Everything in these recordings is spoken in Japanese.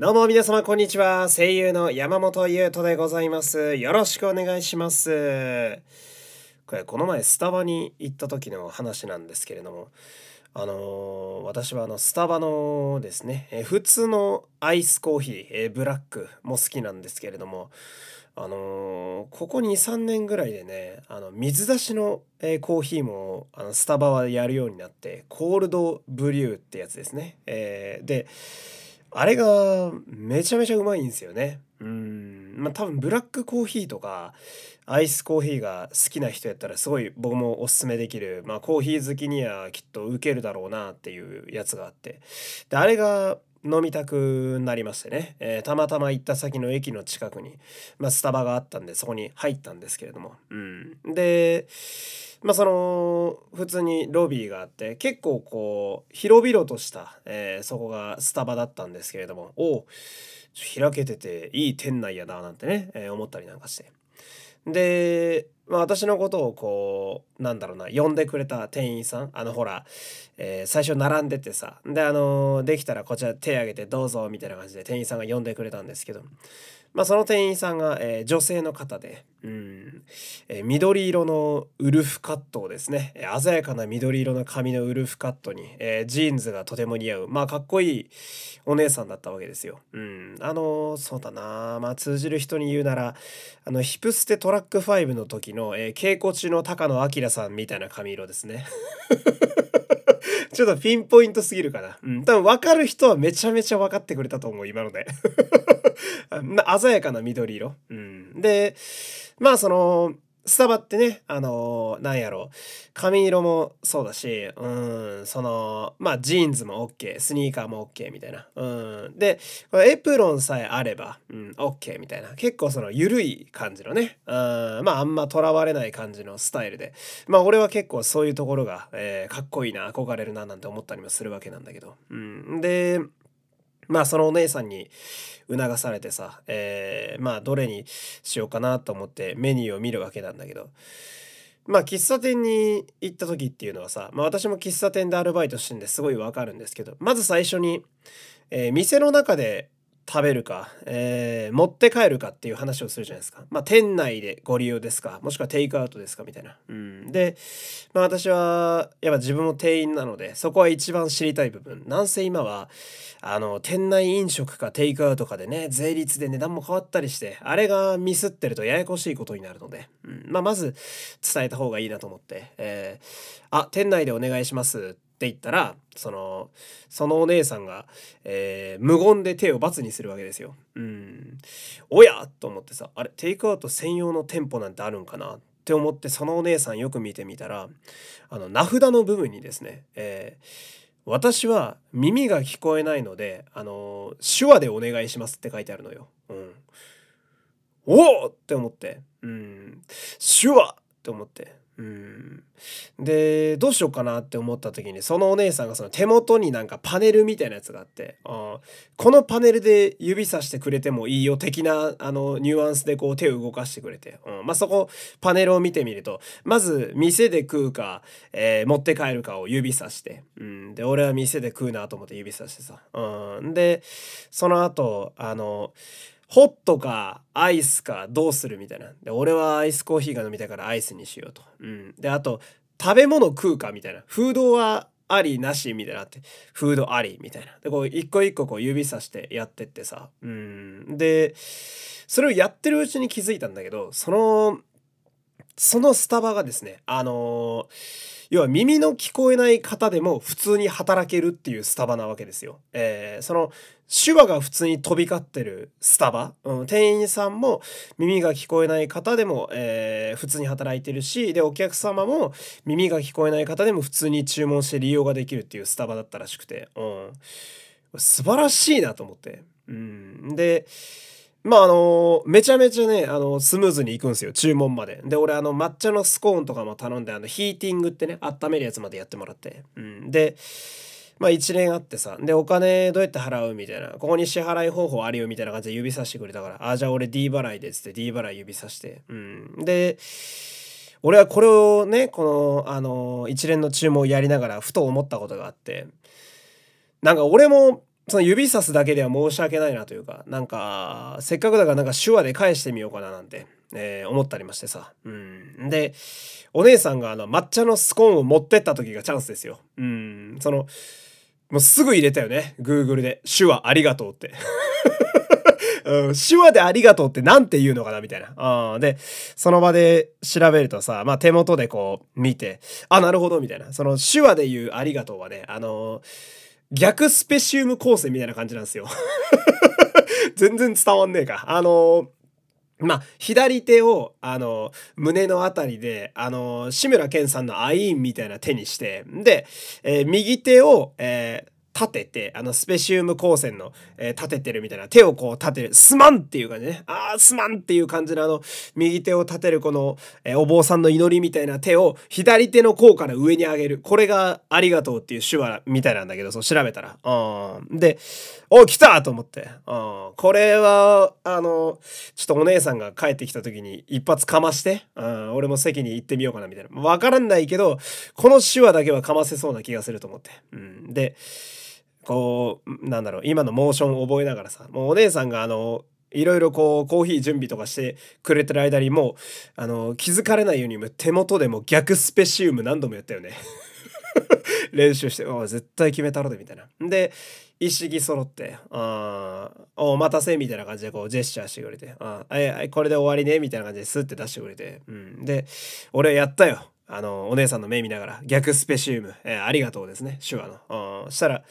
どうも皆様こんにちは。声優の山本優斗でございます。よろしくお願いします。これこの前スタバに行った時の話なんですけれども、あのー私はあのスタバのですね、え普通のアイスコーヒー、えブラックも好きなんですけれども、あのーここ23年ぐらいでねあの水出しの、えコーヒーもあのスタバはやるようになってコールドブリューってやつですね、えーであれがめちゃめちゃうまいんですよね。うん。まあ多分ブラックコーヒーとかアイスコーヒーが好きな人やったらすごい僕もおすすめできる、まあ、コーヒー好きにはきっとウケるだろうなっていうやつがあって。であれが飲みたくなりましてね、えーたまたま行った先の駅の近くに、まあ、スタバがあったんでそこに入ったんですけれども、うん、でまあその普通にロビーがあって結構こう広々とした、えーそこがスタバだったんですけれどもおう開けてていい店内やななんてね、えー思ったりなんかして。で、まあ、私のことをこうなんだろうな呼んでくれた店員さんあのほら、えー最初並んでてさであのできたらこちら手挙げてどうぞみたいな感じで店員さんが呼んでくれたんですけどまあその店員さんが、えー女性の方で、うんえー緑色のウルフカットをですねえー鮮やかな緑色の髪のウルフカットに、えージーンズがとても似合うまあかっこいいお姉さんだったわけですよ。うん、あのそうだなまあ通じる人に言うならあのヒプステトラック5の時の、えー稽古中の高野明さんみたいな髪色ですね。ちょっとピンポイントすぎるかな。うん、多分分かる人はめちゃめちゃ分かってくれたと思う、今ので。な鮮やかな緑色。うん、で、まあその、スタバってね、あのなんやろ髪色もそうだし、うん、その、まあジーンズも OK、スニーカーも OK みたいな。うん、で、エプロンさえあれば、うん、OK みたいな。結構その緩い感じのね、うん、まああんまとらわれない感じのスタイルで。まあ俺は結構そういうところが、えーかっこいいな、憧れるななんて思ったりもするわけなんだけど。うん、で、まあそのお姉さんに促されてさ、えーまあどれにしようかなと思ってメニューを見るわけなんだけどまあ喫茶店に行った時っていうのはさ、まあ、私も喫茶店でアルバイトしてんですごいわかるんですけどまず最初に、えー店の中で食べるか、えー持って帰るかっていう話をするじゃないですか。まあ店内でご利用ですかもしくはテイクアウトですかみたいな。うん、で、まあ私はやっぱ自分も店員なのでそこは一番知りたい部分。なんせ今はあの店内飲食かテイクアウトかでね税率で値段も変わったりしてあれがミスってるとややこしいことになるので、うんまあ、まず伝えた方がいいなと思って「えーあ店内でお願いします」ってって言ったらそのそのお姉さんが、えー無言で手を罰にするわけですよ。うん、おや？と思ってさあれテイクアウト専用の店舗なんてあるんかな？って思ってそのお姉さんよく見てみたらあの名札の部分にですね、えー私は耳が聞こえないので、あの手話でお願いしますって書いてあるのよ。うん。おおって思って。うん。手話って思って。うん。で、どうしようかなって思った時に、そのお姉さんがその手元になんかパネルみたいなやつがあって、あこのパネルで指さしてくれてもいいよ的な、あの、ニュアンスでこう手を動かしてくれて、うん。まあ、そこ、パネルを見てみると、まず、店で食うか、えー持って帰るかを指さして、うん。で、俺は店で食うなと思って指さしてさ。うん。で、その後、あの、ホットかアイスかどうするみたいな。で、俺はアイスコーヒーが飲みたいからアイスにしようと。うん。で、あと、食べ物食うかみたいな。フードはありなしみたいなって、フードありみたいな。で、こう、一個一個こう指さしてやってってさ。うん。で、それをやってるうちに気づいたんだけど、その、そのスタバがですね、あのー要は耳の聞こえない方でも普通に働けるっていうスタバなわけですよ。えーその手話が普通に飛び交ってるスタバ、うん、店員さんも耳が聞こえない方でも、えー普通に働いてるしでお客様も耳が聞こえない方でも普通に注文して利用ができるっていうスタバだったらしくて、うん、素晴らしいなと思って。うん、でまああのめちゃめちゃねあのスムーズにいくんですよ注文まで。で俺あの抹茶のスコーンとかも頼んであのヒーティングってね温めるやつまでやってもらって、うん、でまあ一連あってさ。でお金どうやって払うみたいな。ここに支払い方法あるよみたいな感じで指さしてくれたから。あじゃあ俺 D 払いでっつって D 払い指さして、うん、で俺はこれをねこのあの一連の注文をやりながらふと思ったことがあって。なんか俺もその指さすだけでは申し訳ないなというか、なんか、せっかくだからなんか手話で返してみようかななんて、えー、思ったりましてさ。うん。で、お姉さんがあの抹茶のスコーンを持ってった時がチャンスですよ。うん。その、もうすぐ入れたよね。Google で。手話ありがとうって。うん、手話でありがとうって何て言うのかなみたいな。うん、で、その場で調べるとさ、まあ手元でこう見て、あ、なるほどみたいな。その手話で言うありがとうはね、あのー、逆スペシウム構成みたいな感じなんですよ。全然伝わんねえか。あのーまあ、左手を、あの、胸のあたりで、あの、志村けんさんのアイーンみたいな手にして、で、えー、右手を、えー、立てて、あの、スペシウム光線の、えー、立ててるみたいな、手をこう立てる、すまんっていう感じね。あー、すまんっていう感じのあの、右手を立てるこの、えー、お坊さんの祈りみたいな手を左手の甲から上に上げる。これがありがとうっていう手話みたいなんだけど、そう調べたら。うん。で、お、来たと思って。うん。これは、あの、ちょっとお姉さんが帰ってきた時に一発かまして、うん、俺も席に行ってみようかなみたいな。わからないけど、この手話だけはかませそうな気がすると思って。うん。で、こうなんだろう今のモーションを覚えながらさもうお姉さんがあのいろいろこうコーヒー準備とかしてくれてる間にもうあの気づかれないように手元でも逆スペシウム何度もやったよね。練習して「お絶対決めたろで」みたいな。で一式揃って「あお待たせ」みたいな感じでこうジェスチャーしてくれて「あえこれで終わりね」みたいな感じでスッて出してくれて、うん、で俺やったよ。あのお姉さんの目見ながら逆スペシウム、えー、ありがとうですね。手話の。したら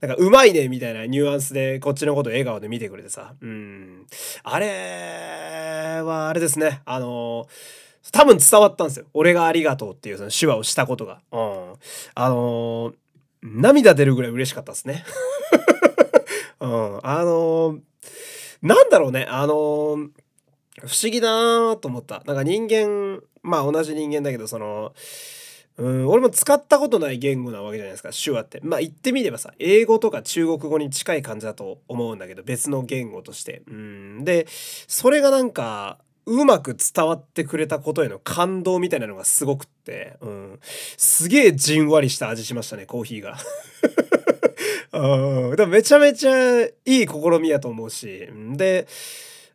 なんか、うまいねみたいなニュアンスで、こっちのこと笑顔で見てくれてさ。うん。あれは、あれですね。あのー、多分伝わったんですよ。俺がありがとうっていうその手話をしたことが。うん。あのー、涙出るぐらい嬉しかったですね。うん。あのー、なんだろうね。あの不思議だなと思った。なんか人間、まあ同じ人間だけど、その、うん俺も使ったことない言語なわけじゃないですか手話って。まあ言ってみればさ英語とか中国語に近い感じだと思うんだけど別の言語として。うん。でそれがなんかうまく伝わってくれたことへの感動みたいなのがすごくって、うん、すげえじんわりした味しましたねコーヒーが。うん、でもめちゃめちゃいい試みやと思うし。で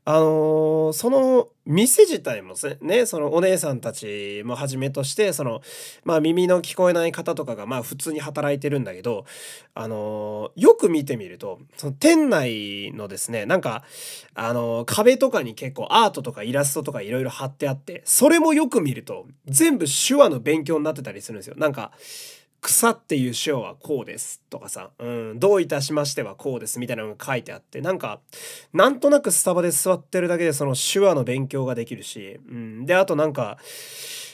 あのー、その店自体もねそのお姉さんたちもはじめとしてそのまあ耳の聞こえない方とかがまあ普通に働いてるんだけどあのー、よく見てみるとその店内のですねなんかあのー、壁とかに結構アートとかイラストとかいろいろ貼ってあってそれもよく見ると全部手話の勉強になってたりするんですよ。なんか草っていう手話はこうです。とかさ、うん、どういたしましてはこうですみたいなのが書いてあってなんかなんとなくスタバで座ってるだけでその手話の勉強ができるし、うん、であとなんか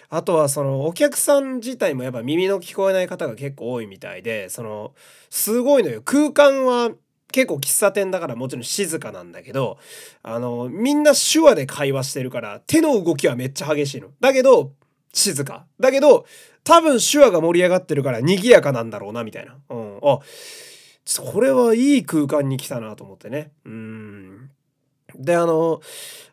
あとはそのお客さん自体もやっぱ耳の聞こえない方が結構多いみたいでそのすごいのよ。空間は結構喫茶店だからもちろん静かなんだけどあのみんな手話で会話してるから手の動きはめっちゃ激しいの。だけど静か。だけど多分手話が盛り上がってるから賑やかなんだろうなみたいな。うん。あ、それはいい空間に来たなと思ってね。うん。で、あの、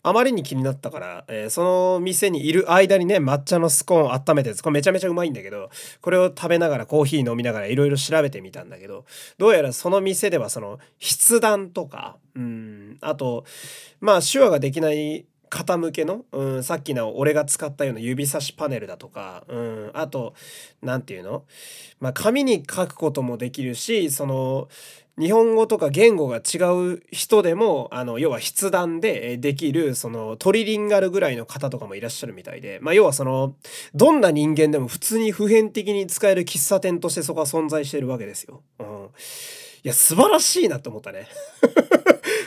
あまりに気になったから、えー、その店にいる間にね、抹茶のスコーン温めてこれめちゃめちゃうまいんだけど、これを食べながらコーヒー飲みながらいろいろ調べてみたんだけど、どうやらその店ではその筆談とか、うん、あと、まあ手話ができない方向けの、うん、さっきの俺が使ったような指差しパネルだとか、うん、あと何て言うの、まあ、紙に書くこともできるしその日本語とか言語が違う人でもあの要は筆談でできるそのトリリンガルぐらいの方とかもいらっしゃるみたいで、まあ、要はそのどんな人間でも普通に普遍的に使える喫茶店としてそこは存在してるわけですよ。うん、いや素晴らしいなって思ったね。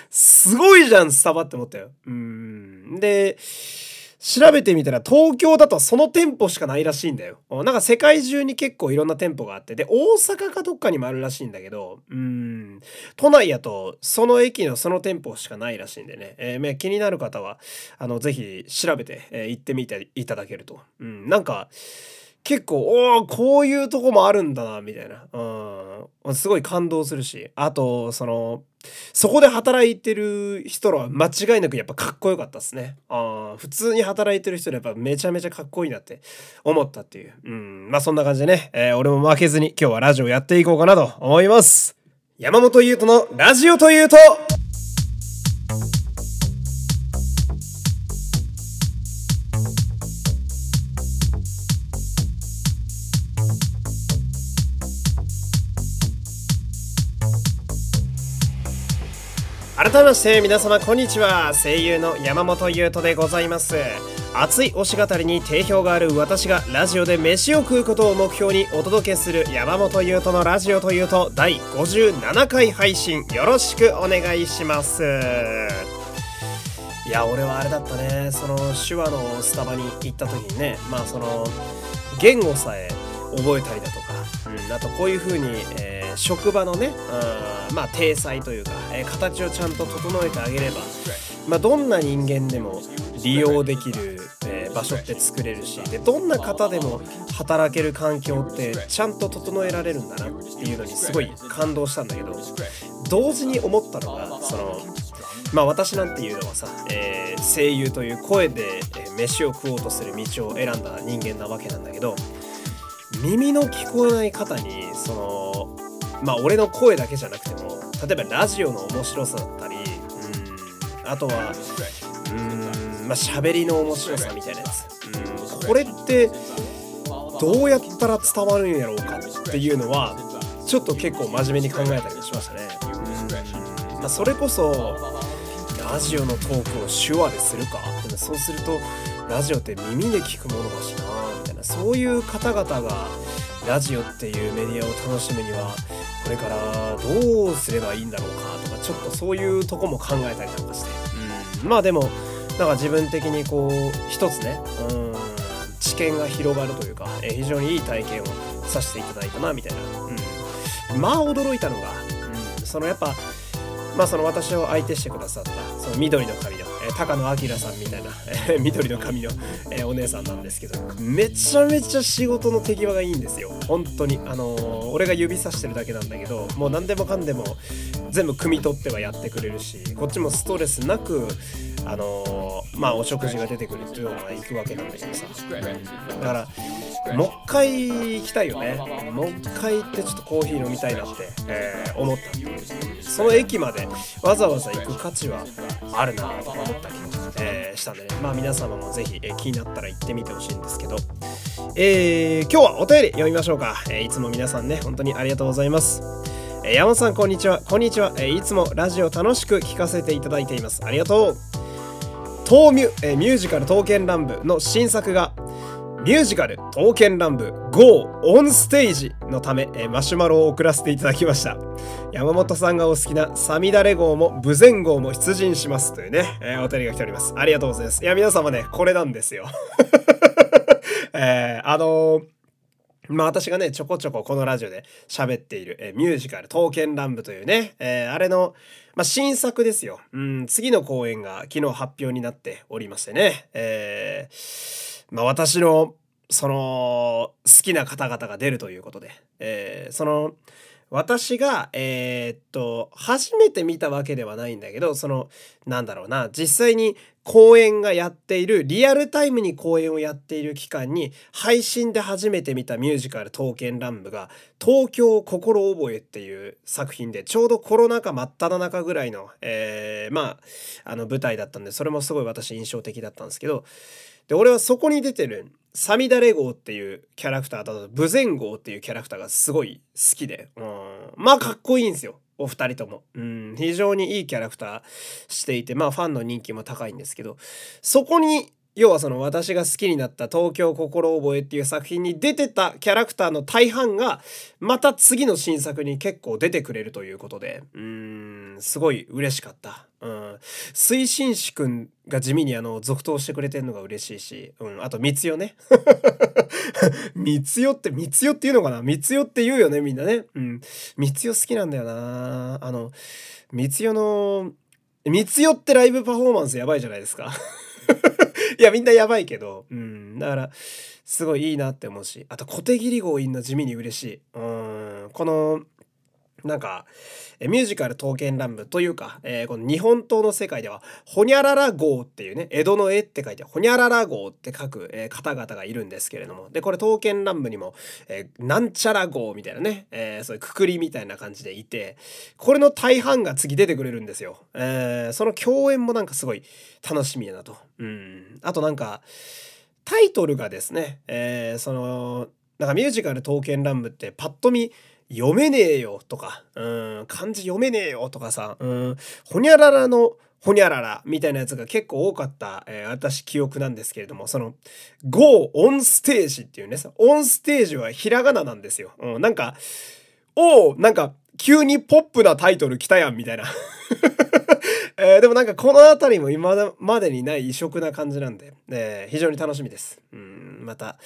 すごいじゃんスタバって思ったよ。うんで調べてみたら東京だとその店舗しかないらしいんだよ。なんか世界中に結構いろんな店舗があって、で、大阪かどっかにもあるらしいんだけど、うん、都内やとその駅のその店舗しかないらしいんでね、えー、気になる方は、あの、ぜひ調べて、えー、行ってみていただけると。うん、なんか、結構、おおこういうとこもあるんだな、みたいな。うん。すごい感動するし。あと、その、そこで働いてる人らは間違いなくやっぱかっこよかったっすね。あ普通に働いてる人らやっぱめちゃめちゃかっこいいなって思ったっていう。うん。まあそんな感じでね、えー、俺も負けずに今日はラジオやっていこうかなと思います。山本優斗のラジオというと改めまして皆様こんにちは。声優の山本優斗でございます。熱い推し語りに定評がある私がラジオで飯を食うことを目標にお届けする山本優斗のラジオというと第57回配信よろしくお願いします。いや俺はあれだったね。その手話のスタバに行った時にねまあその言語さえ覚えたりだとか、うん、あとこういう風に、えー、職場のね、うん、まあ体裁というか、えー、形をちゃんと整えてあげれば、まあ、どんな人間でも利用できる、えー、場所って作れるしでどんな方でも働ける環境ってちゃんと整えられるんだなっていうのにすごい感動したんだけど同時に思ったのがそのまあ私なんていうのはさ、えー、声優という声で飯を食おうとする道を選んだ人間なわけなんだけど耳の聞こえない方にそのまあ俺の声だけじゃなくても例えばラジオの面白さだったりうんあとはうんまあ喋りの面白さみたいなやつうんこれってどうやったら伝わるんやろうかっていうのはちょっと結構真面目に考えたりしましたね。うんまあ、それこそラジオのトークを手話でするかってそうするとラジオって耳で聞くものだしなみたいなそういう方々がラジオっていうメディアを楽しむにはこれからどうすればいいんだろうかとかちょっとそういうとこも考えたりなんかして、うん、まあでもなんか自分的にこう一つね、うん、知見が広がるというか、え非常にいい体験をさせていただいたなみたいな、うん、まあ驚いたのが、うん、そのやっぱまあその私を相手してくださったその緑の髪高野明さんみたいな、緑の髪の、お姉さんなんですけどめちゃめちゃ仕事の手際がいいんですよ。本当に。あのー、俺が指さしてるだけなんだけどもう何でもかんでも全部汲み取ってはやってくれるしこっちもストレスなくあのー、まあお食事が出てくるっていうのが行くわけなんだけどさ。だからもう一回行きたいよね。もう一回行ってちょっとコーヒー飲みたいなって、えー、思った。その駅までわざわざ行く価値はあるなと思ったり、え、したんでね。まあ皆様もぜひ、え、気になったら行ってみてほしいんですけど。えー、今日はお便り読みましょうか、え、いつも皆さんね本当にありがとうございます。山本さんこんにちは。こんにちは、えいつもラジオ楽しく聞かせていただいています。ありがとう。東ミュ、えミュージカル刀剣乱舞の新作がミュージカル刀剣乱舞 GO オンステージのため、えマシュマロを送らせていただきました。山本さんがお好きなサミダレ号も武前号も出陣しますというね、えー、お便りが来ております。ありがとうございます。いや皆様ねこれなんですよ。えー、あのーまあ私がね、ちょこちょここのラジオで喋っている、え、ミュージカル、刀剣乱舞というね、えー、あれの、まあ、新作ですよ。うん、次の公演が昨日発表になっておりましてね、えー、まあ私の、その、好きな方々が出るということで、えー、その、私が、えー、っと、初めて見たわけではないんだけど、その、なんだろうな、実際に公演がやっている、リアルタイムに公演をやっている期間に、配信で初めて見たミュージカル刀剣乱舞が、東京心覚えっていう作品で、ちょうどコロナ禍真っ只中ぐらいの、えー、まあ、あの舞台だったんで、それもすごい私印象的だったんですけど、で、俺はそこに出てる、サミダレ号っていうキャラクターだと、ブゼン号っていうキャラクターがすごい好きで、うん、まあかっこいいんですよ。お二人とも。うん、非常にいいキャラクターしていて、まあファンの人気も高いんですけど、そこに要はその私が好きになった東京心覚えっていう作品に出てたキャラクターの大半がまた次の新作に結構出てくれるということで、うん、すごい嬉しかった。うん。推進士くんが地味にあの続投してくれてるのが嬉しいし、うん、あと三代ね。三代って三代っていうのかな？三代って言うよねみんなね。うん。三代好きなんだよなあの、三代の、三代ってライブパフォーマンスやばいじゃないですか。いや、みんなやばいけど、うん。だから、すごいいいなって思うし、あと、小手切り号いんの地味に嬉しい。うん。この、なんか、ミュージカル刀剣乱舞というか、えー、この日本刀の世界では、ほにゃらら号っていうね、江戸の絵って書いて、ほにゃらら号って書く、えー、方々がいるんですけれども、で、これ刀剣乱舞にも、えー、なんちゃら号みたいなね、えそういうくくりみたいな感じでいて、これの大半が次出てくれるんですよ。えーその共演もなんかすごい楽しみやなと。うん。あとなんか、タイトルがですね、えその、なんかミュージカル刀剣乱舞ってパッと見、読めねえよとか、うん、漢字読めねえよとかさ、うん、ほにゃららのほにゃららみたいなやつが結構多かった、えー、私記憶なんですけれども、その、Go on stage っていうね、オンステージはひらがななんですよ。うん、なんか、おおなんか、急にポップなタイトル来たやんみたいな。えー、でもなんかこの辺りも今までにない異色な感じなんで、えー、非常に楽しみです。うん、また、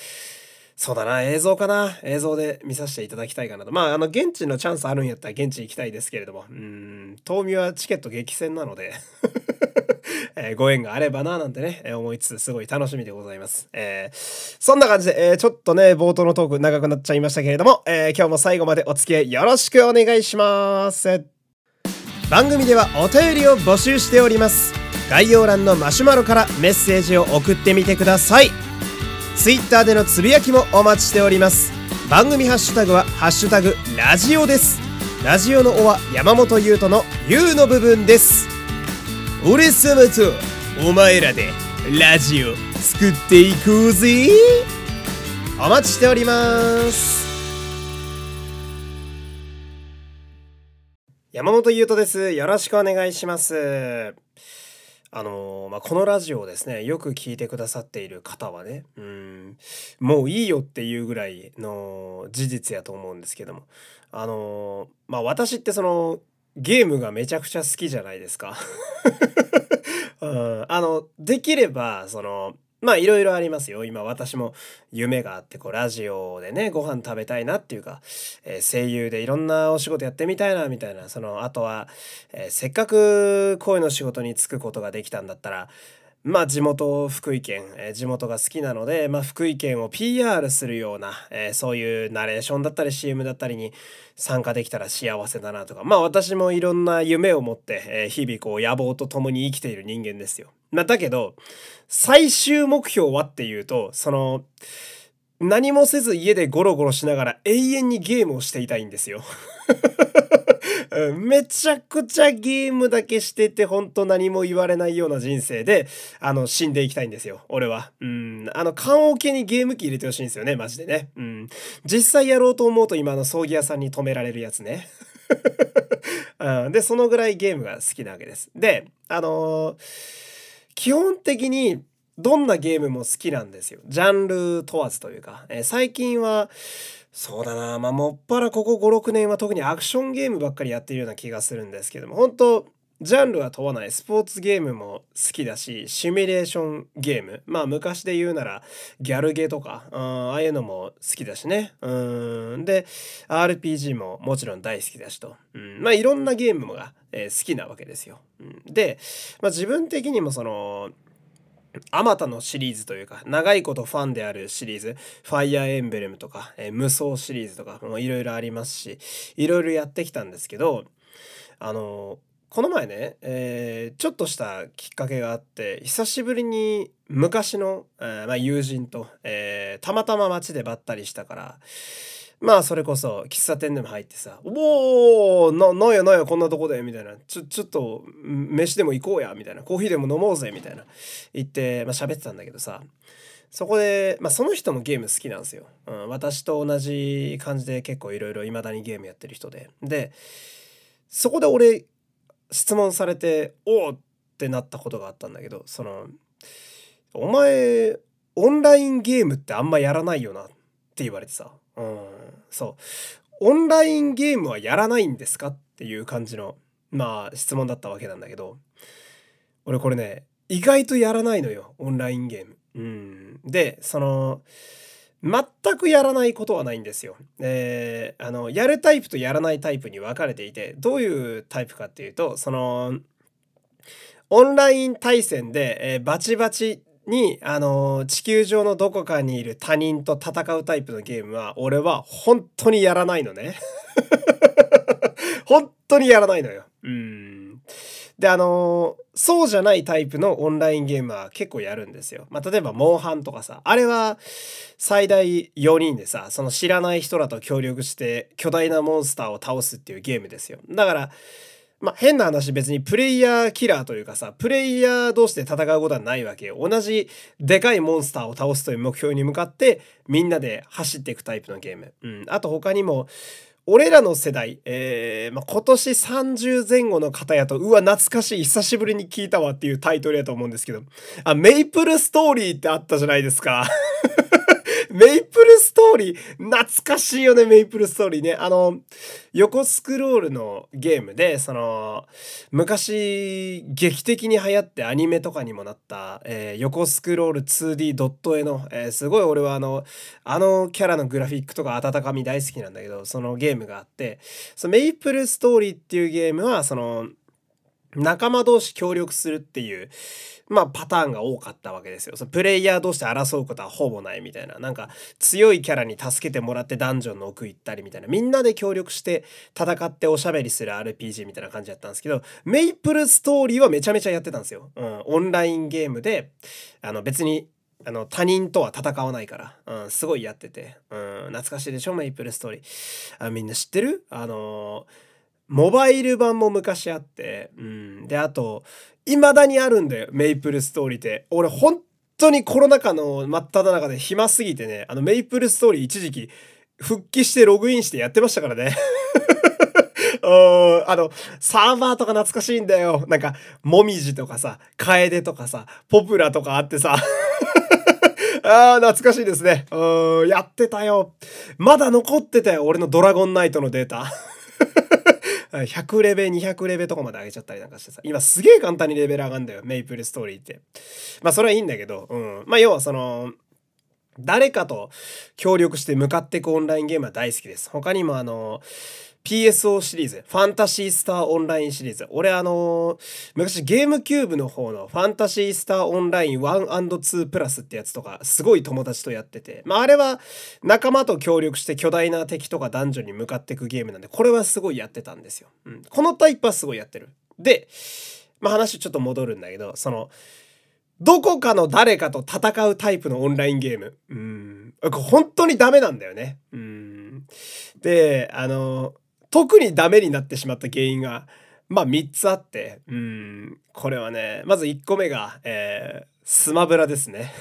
そうだな、映像かな。映像で見させていただきたいかなと。まあ、あの、現地のチャンスあるんやったら現地行きたいですけれども、うん、東美はチケット激戦なので えー、ご縁があればな、なんてね、思いつつ、すごい楽しみでございます。えー、そんな感じで、えー、ちょっとね、冒頭のトーク長くなっちゃいましたけれども、え今日も最後までお付き合いよろしくお願いします。番組ではお便りを募集しております。概要欄のマシュマロからメッセージを送ってみてください。Twitter でのつぶやきもお待ちしております。番組ハッシュタグは「ハッシュタグラジオ」です。ラジオの「お」は山本優斗の「優」の部分です。俺様とお前らでラジオ作っていこうぜ。お待ちしております。山本優斗です。よろしくお願いします。あのまあ、このラジオをですねよく聞いてくださっている方はねうんもういいよっていうぐらいの事実やと思うんですけどもあのまあ私ってそのゲームがめちゃくちゃ好きじゃないですか。うん、あのできればそのまあいろいろありますよ。今私も夢があってこうラジオでねご飯食べたいなっていうか、えー、声優でいろんなお仕事やってみたいなみたいなそのあとは、えー、せっかく声の仕事に就くことができたんだったらまあ地元福井県、えー、地元が好きなので、まあ、福井県を PR するような、えー、そういうナレーションだったり CM だったりに参加できたら幸せだなとかまあ私もいろんな夢を持って、えー、日々こう野望と共に生きている人間ですよ。ま、だけど最終目標はっていうとその何もせず家でゴロゴロしながら永遠にゲームをしていたいんですよ。めちゃくちゃゲームだけしててほんと何も言われないような人生であの死んでいきたいんですよ。俺は。うんあの棺桶にゲーム機入れてほしいんですよねマジでね。うん。実際やろうと思うと今の葬儀屋さんに止められるやつね。うん、でそのぐらいゲームが好きなわけです。であのー基本的にどんなゲームも好きなんですよ。ジャンル問わずというか、えー、最近はそうだな。まあもっぱらここ56年は特にアクションゲームばっかりやってるような気がするんですけども。本当ジャンルは問わない。スポーツゲームも好きだしシミュレーションゲーム。まあ昔で言うならギャルゲーとか、ああいうのも好きだしね。うんで RPG ももちろん大好きだしと、うん、まあいろんなゲームが、えー、好きなわけですよ。うん、で、まあ、自分的にもそのあまたのシリーズというか長いことファンであるシリーズファイアーエンブレムとか、えー、無双シリーズとかもいろいろありますしいろいろやってきたんですけどあのこの前ね、えー、ちょっとしたきっかけがあって久しぶりに昔の、えーまあ、友人と、えー、たまたま街でばったりしたからまあそれこそ喫茶店でも入ってさ「おおななんやなんやこんなとこで」みたいな「ちょちょっと飯でも行こうや」みたいな「コーヒーでも飲もうぜ」みたいな言ってまあ喋ってたんだけどさそこで、まあ、その人もゲーム好きなんですよ。うん、私と同じ感じで結構いろいろ未だにゲームやってる人で。でそこで俺質問されて「おお!」ってなったことがあったんだけどその「お前オンラインゲームってあんまやらないよな」って言われてさうんそうオンラインゲームはやらないんですかっていう感じのまあ質問だったわけなんだけど俺これね意外とやらないのよオンラインゲーム。うん、でその全くやらないことはないんですよ。えー、あのやるタイプとやらないタイプに分かれていてどういうタイプかっていうとそのオンライン対戦で、えー、バチバチに、あのー、地球上のどこかにいる他人と戦うタイプのゲームは、俺は本当にやらないのね。本当にやらないのよ。うん。で、あのー、そうじゃないタイプのオンラインゲームは結構やるんですよ。まあ、例えば、モンハンとかさ、あれは最大4人でさ、その知らない人らと協力して巨大なモンスターを倒すっていうゲームですよ。だから、まあ、変な話別にプレイヤーキラーというかさ、プレイヤー同士で戦うことはないわけよ。同じでかいモンスターを倒すという目標に向かってみんなで走っていくタイプのゲーム。うん。あと他にも、俺らの世代、えー、まあ、今年30前後の方やと、うわ、懐かしい、久しぶりに聞いたわっていうタイトルやと思うんですけど、あ、メイプルストーリーってあったじゃないですか。メイプルストーリー、懐かしいよね、メイプルストーリーね。あの、横スクロールのゲームで、その、昔、劇的に流行ってアニメとかにもなった、えー、横スクロール 2D ドット絵の、えー、すごい俺はあの、あのキャラのグラフィックとか温かみ大好きなんだけど、そのゲームがあって、そのメイプルストーリーっていうゲームは、その、仲間同士協力するっていう、まあパターンが多かったわけですよ。そのプレイヤー同士で争うことはほぼないみたいな。なんか強いキャラに助けてもらってダンジョンの奥行ったりみたいな。みんなで協力して戦っておしゃべりする RPG みたいな感じだったんですけど、メイプルストーリーはめちゃめちゃやってたんですよ。うん。オンラインゲームで、あの別にあの他人とは戦わないから、うん、すごいやってて、うん、懐かしいでしょ？メイプルストーリーあみんな知ってる？あのーモバイル版も昔あって、うん。で、あと、未だにあるんだよ、メイプルストーリーって。俺、本当にコロナ禍の真っ只中で暇すぎてね、あの、メイプルストーリー一時期、復帰してログインしてやってましたからね。あの、サーバーとか懐かしいんだよ。なんか、もみじとかさ、カエデとかさ、ポプラとかあってさ。ああ、懐かしいですね。うん、やってたよ。まだ残ってたよ、俺のドラゴンナイトのデータ。100レベ、200レベとかまで上げちゃったりなんかしてさ、今すげえ簡単にレベル上がるんだよ、メイプルストーリーって。まあそれはいいんだけど、うん。まあ要はその、誰かと協力して向かっていくオンラインゲームは大好きです。他にもあの、PSO シリーズ、ファンタシースターオンラインシリーズ。俺あのー、昔ゲームキューブの方のファンタシースターオンライン 1&2 プラスってやつとか、すごい友達とやってて。まああれは仲間と協力して巨大な敵とかダンジョンに向かっていくゲームなんで、これはすごいやってたんですよ。うん。このタイプはすごいやってる。で、まあ話ちょっと戻るんだけど、その、どこかの誰かと戦うタイプのオンラインゲーム。うん。本当にダメなんだよね。うん。で、あの、特にダメになってしまった原因が、まあ3つあって、うん、これはね、まず1個目が、えー、スマブラですね。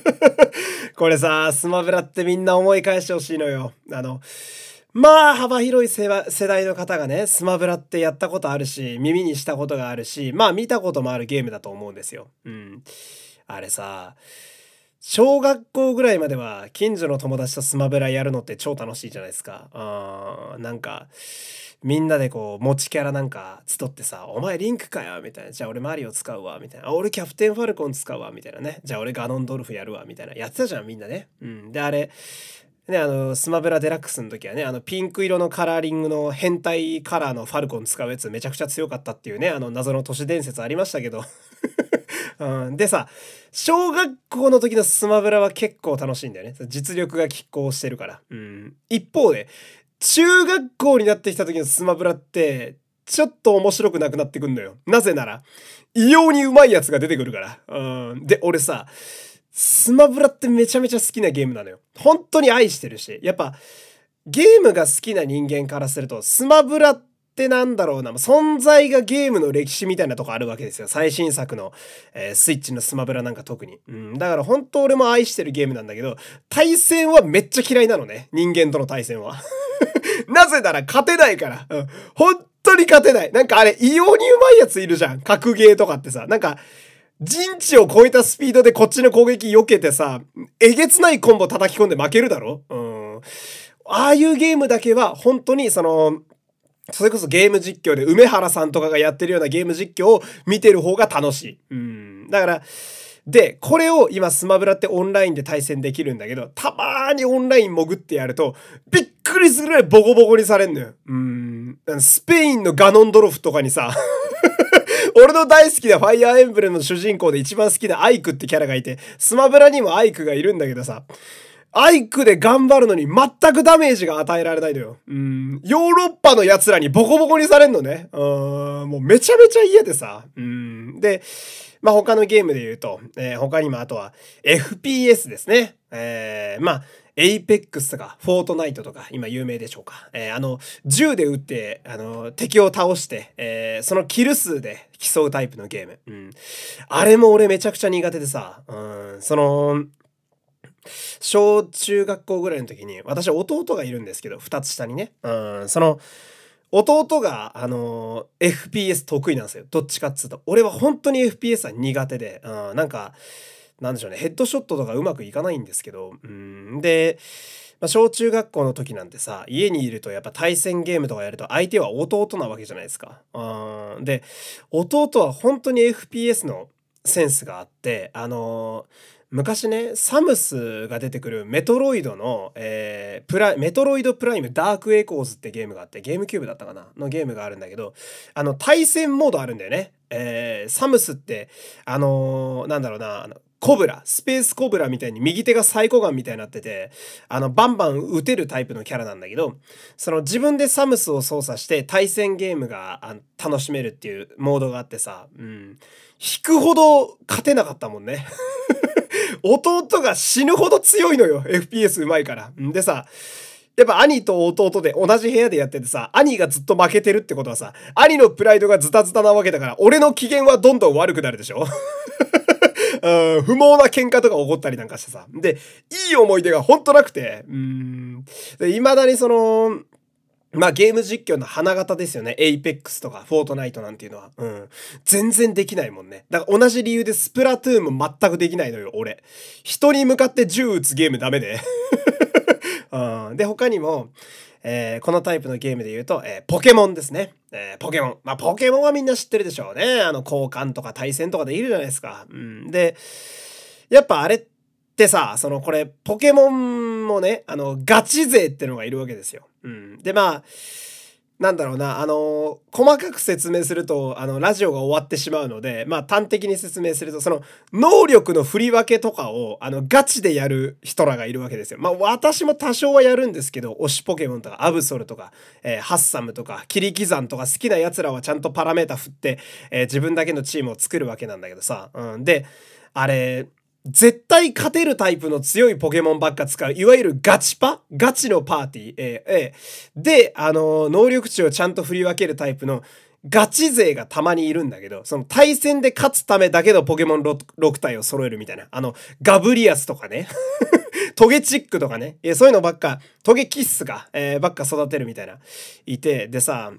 これさ、スマブラってみんな思い返してほしいのよ。あの、まあ幅広い世代の方がね、スマブラってやったことあるし、耳にしたことがあるし、まあ見たこともあるゲームだと思うんですよ。うん。あれさ、小学校ぐらいまでは近所の友達とスマブラやるのって超楽しいじゃないですか。あなんか、みんなでこう、持ちキャラなんか集ってさ、お前リンクかよみたいな。じゃあ俺マリオ使うわみたいな。あ、俺キャプテンファルコン使うわみたいなね。じゃあ俺ガノンドルフやるわみたいな。やってたじゃんみんなね。うん。で、あれ、ね、あの、スマブラデラックスの時はね、あの、ピンク色のカラーリングの変態カラーのファルコン使うやつめちゃくちゃ強かったっていうね、あの、謎の都市伝説ありましたけど。うん、でさ、小学校の時のスマブラは結構楽しいんだよね。実力が拮抗してるから。うん。一方で、中学校になってきた時のスマブラって、ちょっと面白くなくなってくんのよ。なぜなら、異様に上手いやつが出てくるから。うん。で、俺さ、スマブラってめちゃめちゃ好きなゲームなのよ。本当に愛してるし。やっぱ、ゲームが好きな人間からすると、スマブラってってなんだろうな、存在がゲームの歴史みたいなとこあるわけですよ。最新作の、えー、スイッチのスマブラなんか特に。うん、だから本当俺も愛してるゲームなんだけど、対戦はめっちゃ嫌いなのね。人間との対戦は。なぜなら勝てないから。うん、本当に勝てない。なんかあれ、異様に上手いやついるじゃん。格ゲーとかってさ。なんか、陣地を超えたスピードでこっちの攻撃避けてさ、えげつないコンボ叩き込んで負けるだろ？うん。ああいうゲームだけは本当にその、それこそゲーム実況で梅原さんとかがやってるようなゲーム実況を見てる方が楽しい。うん。だから、で、これを今スマブラってオンラインで対戦できるんだけど、たまーにオンライン潜ってやると、びっくりするぐらいボコボコにされんのよ。うん。スペインのガノンドロフとかにさ、俺の大好きなファイアーエンブレムの主人公で一番好きなアイクってキャラがいて、スマブラにもアイクがいるんだけどさ、アイクで頑張るのに全くダメージが与えられないのよ。うん。ヨーロッパの奴らにボコボコにされんのね。うん。もうめちゃめちゃ嫌でさ。うん。で、まあ、他のゲームで言うと、えー、他にもあとは FPS ですね。えー、まあ、エイペックスとか、フォートナイトとか、今有名でしょうか。えー、あの、銃で撃って、あの、敵を倒して、えー、そのキル数で競うタイプのゲーム。うん。あれも俺めちゃくちゃ苦手でさ、うん、その、小中学校ぐらいの時に、私弟がいるんですけど、二つ下にね。うん、その、弟が、あのー、FPS 得意なんですよ。どっちかっつうと。俺は本当に FPS は苦手で、うん、なんか、なんでしょうね、ヘッドショットとかうまくいかないんですけど、うん、で、まあ、小中学校の時なんてさ、家にいるとやっぱ対戦ゲームとかやると相手は弟なわけじゃないですか。うん、で、弟は本当に FPS のセンスがあって、あのー昔ね、サムスが出てくるメトロイドの、えー、プラ、メトロイドプライムダークエコーズってゲームがあって、ゲームキューブだったかな？のゲームがあるんだけど、あの、対戦モードあるんだよね。えー、サムスって、あのー、なんだろうな、あの、コブラ、スペースコブラみたいに右手がサイコガンみたいになってて、あの、バンバン撃てるタイプのキャラなんだけど、その自分でサムスを操作して対戦ゲームが楽しめるっていうモードがあってさ、うん。引くほど勝てなかったもんね。弟が死ぬほど強いのよ。FPS 上手いから。んでさ、やっぱ兄と弟で同じ部屋でやっててさ、兄がずっと負けてるってことはさ、兄のプライドがズタズタなわけだから、俺の機嫌はどんどん悪くなるでしょ うん、不毛な喧嘩とか起こったりなんかしてさ。で、いい思い出がほんとなくて、うん。で、未だにその、まあゲーム実況の花形ですよね。エイペックスとかフォートナイトなんていうのは。うん。全然できないもんね。だから同じ理由でスプラトゥーンも全くできないのよ、俺。人に向かって銃撃つゲームダメで。うん。で、他にも、えー、このタイプのゲームで言うと、えー、ポケモンですね。えー、ポケモン。まあ、ポケモンはみんな知ってるでしょうね。あの、交換とか対戦とかでいるじゃないですか。うん。で、やっぱあれってでさ、その、これ、ポケモンもね、あの、ガチ勢ってのがいるわけですよ。うん。で、まあ、なんだろうな、あの細かく説明すると、あの、ラジオが終わってしまうので、まあ、端的に説明すると、その、能力の振り分けとかを、あの、ガチでやる人らがいるわけですよ。まあ、私も多少はやるんですけど、推しポケモンとか、アブソルとか、えー、ハッサムとか、キリキザンとか、好きな奴らはちゃんとパラメータ振って、えー、自分だけのチームを作るわけなんだけどさ、うん。で、あれ、絶対勝てるタイプの強いポケモンばっか使う、いわゆるガチパ？ガチのパーティー？えー、えー、で、あのー、能力値をちゃんと振り分けるタイプのガチ勢がたまにいるんだけど、その対戦で勝つためだけのポケモン 6, 6体を揃えるみたいな。あの、ガブリアスとかね。トゲチックとかね。いや、そういうのばっか、トゲキッスが、えー、ばっか育てるみたいな。いて、でさ、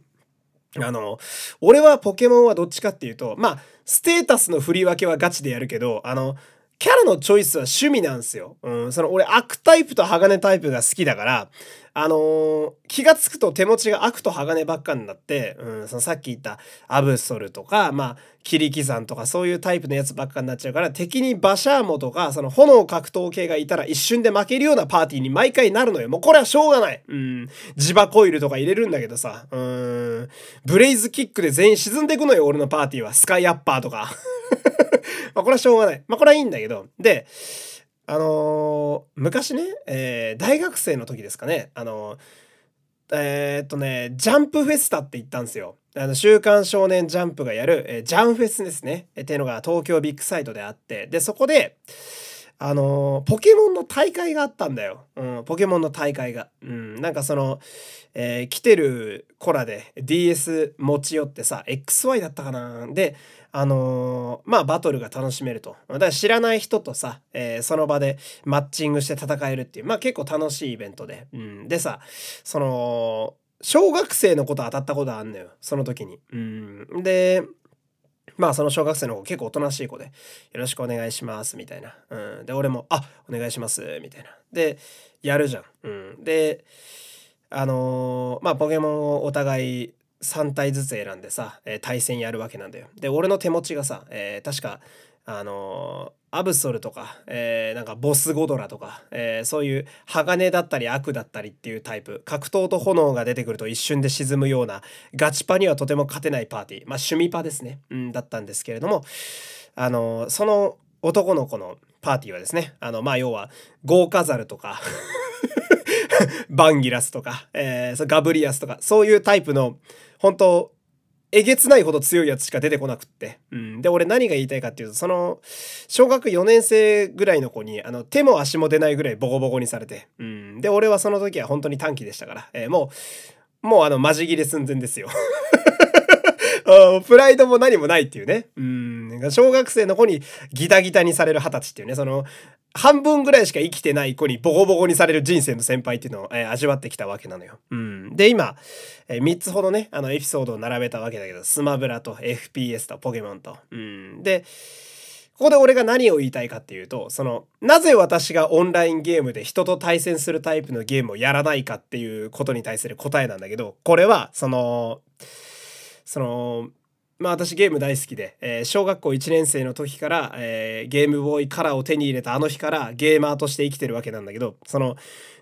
あの、俺はポケモンはどっちかっていうと、まあ、ステータスの振り分けはガチでやるけど、あの、キャラのチョイスは趣味なんですよ。うん、その俺悪タイプと鋼タイプが好きだから、あのー、気がつくと手持ちが悪と鋼ばっかになって、うん、そのさっき言ったアブソルとか、まあ、キリキザンとかそういうタイプのやつばっかになっちゃうから、敵にバシャーモとか、その炎格闘系がいたら一瞬で負けるようなパーティーに毎回なるのよ。もうこれはしょうがない。うん、磁場コイルとか入れるんだけどさ、うん、ブレイズキックで全員沈んでいくのよ、俺のパーティーは。スカイアッパーとか。まあこれはしょうがない。まあこれはいいんだけど。で、あのー、昔ね、えー、大学生の時ですかね、あのー、えー、っとね、ジャンプフェスタって言ったんですよ。あの、週刊少年ジャンプがやる、えー、ジャンフェスですね。えー、っていうのが東京ビッグサイトであって、で、そこで、あのー、ポケモンの大会があったんだよ。うん、ポケモンの大会が。うん、なんかその、えー、来てる子らで DS 持ち寄ってさ、XY だったかなで、あのー、まあ、バトルが楽しめると。だから知らない人とさ、えー、その場でマッチングして戦えるっていう、まあ結構楽しいイベントで。うん、でさ、その、小学生のこと当たったことあんのよ。その時に。うん、で、まあその小学生の子結構おとなしい子で、よろしくお願いします、みたいな。うん。で、俺も、あ、お願いします、みたいな。で、やるじゃん。うん。で、あのー、まあポケモンをお互い3体ずつ選んでさ、えー、対戦やるわけなんだよ。で、俺の手持ちがさ、えー、確か、あのー、アブソルとか、えー、なんかボスゴドラとか、えー、そういう鋼だったり悪だったりっていうタイプ。格闘と炎が出てくると一瞬で沈むようなガチパにはとても勝てないパーティー。まあ趣味パですね、うん、だったんですけれどもあのー、その男の子のパーティーはですね、あの、まあ、要は、豪華ザルとか。バンギラスとか、えー、ガブリアスとか、そういうタイプの、本当えげつないほど強いやつしか出てこなくって。うん。で、俺何が言いたいかっていうと、その、小学4年生ぐらいの子に、あの、手も足も出ないぐらいボコボコにされて。うん。で、俺はその時は本当に短期でしたから、えー、もう、もうあの、マジ切れ寸前ですよ。プライドも何もないっていうね。うん。小学生の子にギタギタにされる二十歳っていうね、その、半分ぐらいしか生きてない子にボコボコにされる人生の先輩っていうのを、えー、味わってきたわけなのよ。うん。で、今、えー、3つほどね、あのエピソードを並べたわけだけど、スマブラと FPS とポケモンと。うん。で、ここで俺が何を言いたいかっていうと、その、なぜ私がオンラインゲームで人と対戦するタイプのゲームをやらないかっていうことに対する答えなんだけど、これは、その、その、まあ私ゲーム大好きで、えー、小学校1年生の時から、えー、ゲームボーイカラーを手に入れたあの日からゲーマーとして生きてるわけなんだけど、その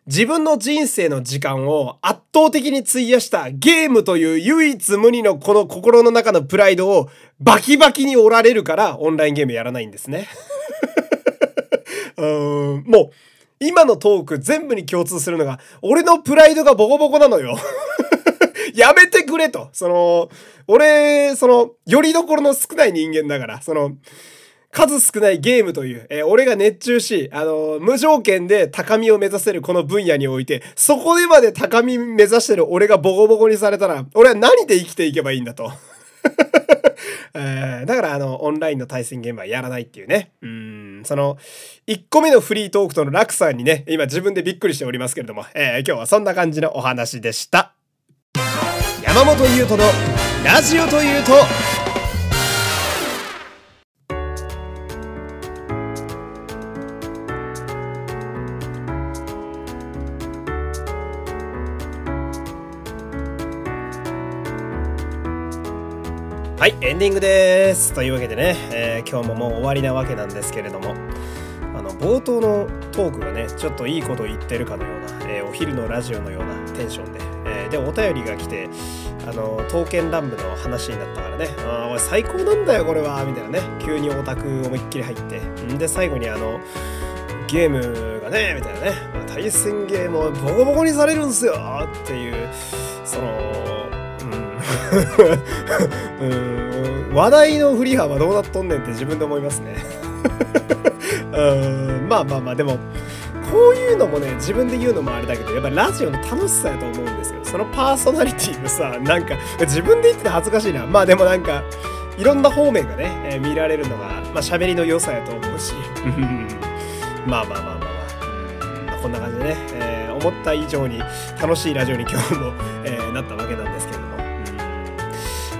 自分の人生の時間を圧倒的に費やしたゲームという唯一無二のこの心の中のプライドをバキバキに折られるからオンラインゲームやらないんですね。うーん、もう今のトーク全部に共通するのが俺のプライドがボコボコなのよ。やめてくれと。その、俺、その、よりどころの少ない人間だから、その、数少ないゲームという、えー、俺が熱中し、あのー、無条件で高みを目指せるこの分野において、そこでまで高み目指してる俺がボコボコにされたら、俺は何で生きていけばいいんだと。えー、だからあの、オンラインの対戦ゲームはやらないっていうね。うん、その、1個目のフリートークとの落差にね、今自分でびっくりしておりますけれども、えー、今日はそんな感じのお話でした。山本優斗のラジオというと。はいエンディングです。というわけでね、えー、今日ももう終わりなわけなんですけれども。あの冒頭のトークがねちょっといいこと言ってるかのような、えー、お昼のラジオのようなテンションでえー、でお便りが来てあの刀剣乱舞の話になったからね「ああ俺最高なんだよこれは」みたいなね。急にオタク思いっきり入って。ん？で最後にあのゲームがねみたいなね。対戦ゲームをボコボコにされるんすよっていうその うん、話題の振り幅どうなっとんねんって自分で思いますね。うん。まあまあまあでもこういうのもね自分で言うのもあれだけどやっぱラジオの楽しさやと思うんですよ。そのパーソナリティのさなんか自分で言ってて恥ずかしいな。まあでもなんかいろんな方面がね、えー、見られるのがまあ喋りの良さやと思うし。まあまあまあまあまあ、まあ、こんな感じでね、えー、思った以上に楽しいラジオに今日も、えー、なったわけなんですけども。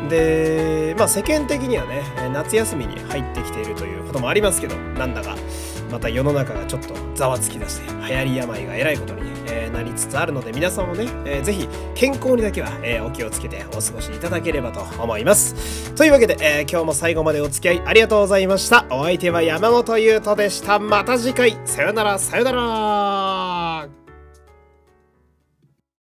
でまあ世間的にはね夏休みに入ってきているということもありますけどなんだか。また世の中がちょっとざわつきだして流行り病がえらいことに、え、なりつつあるので皆さんもね、えー、ぜひ健康にだけは、え、お気をつけてお過ごしいただければと思います。というわけで、え、今日も最後までお付き合いありがとうございました。お相手は山本優斗でした。また次回。さよなら。さよなら。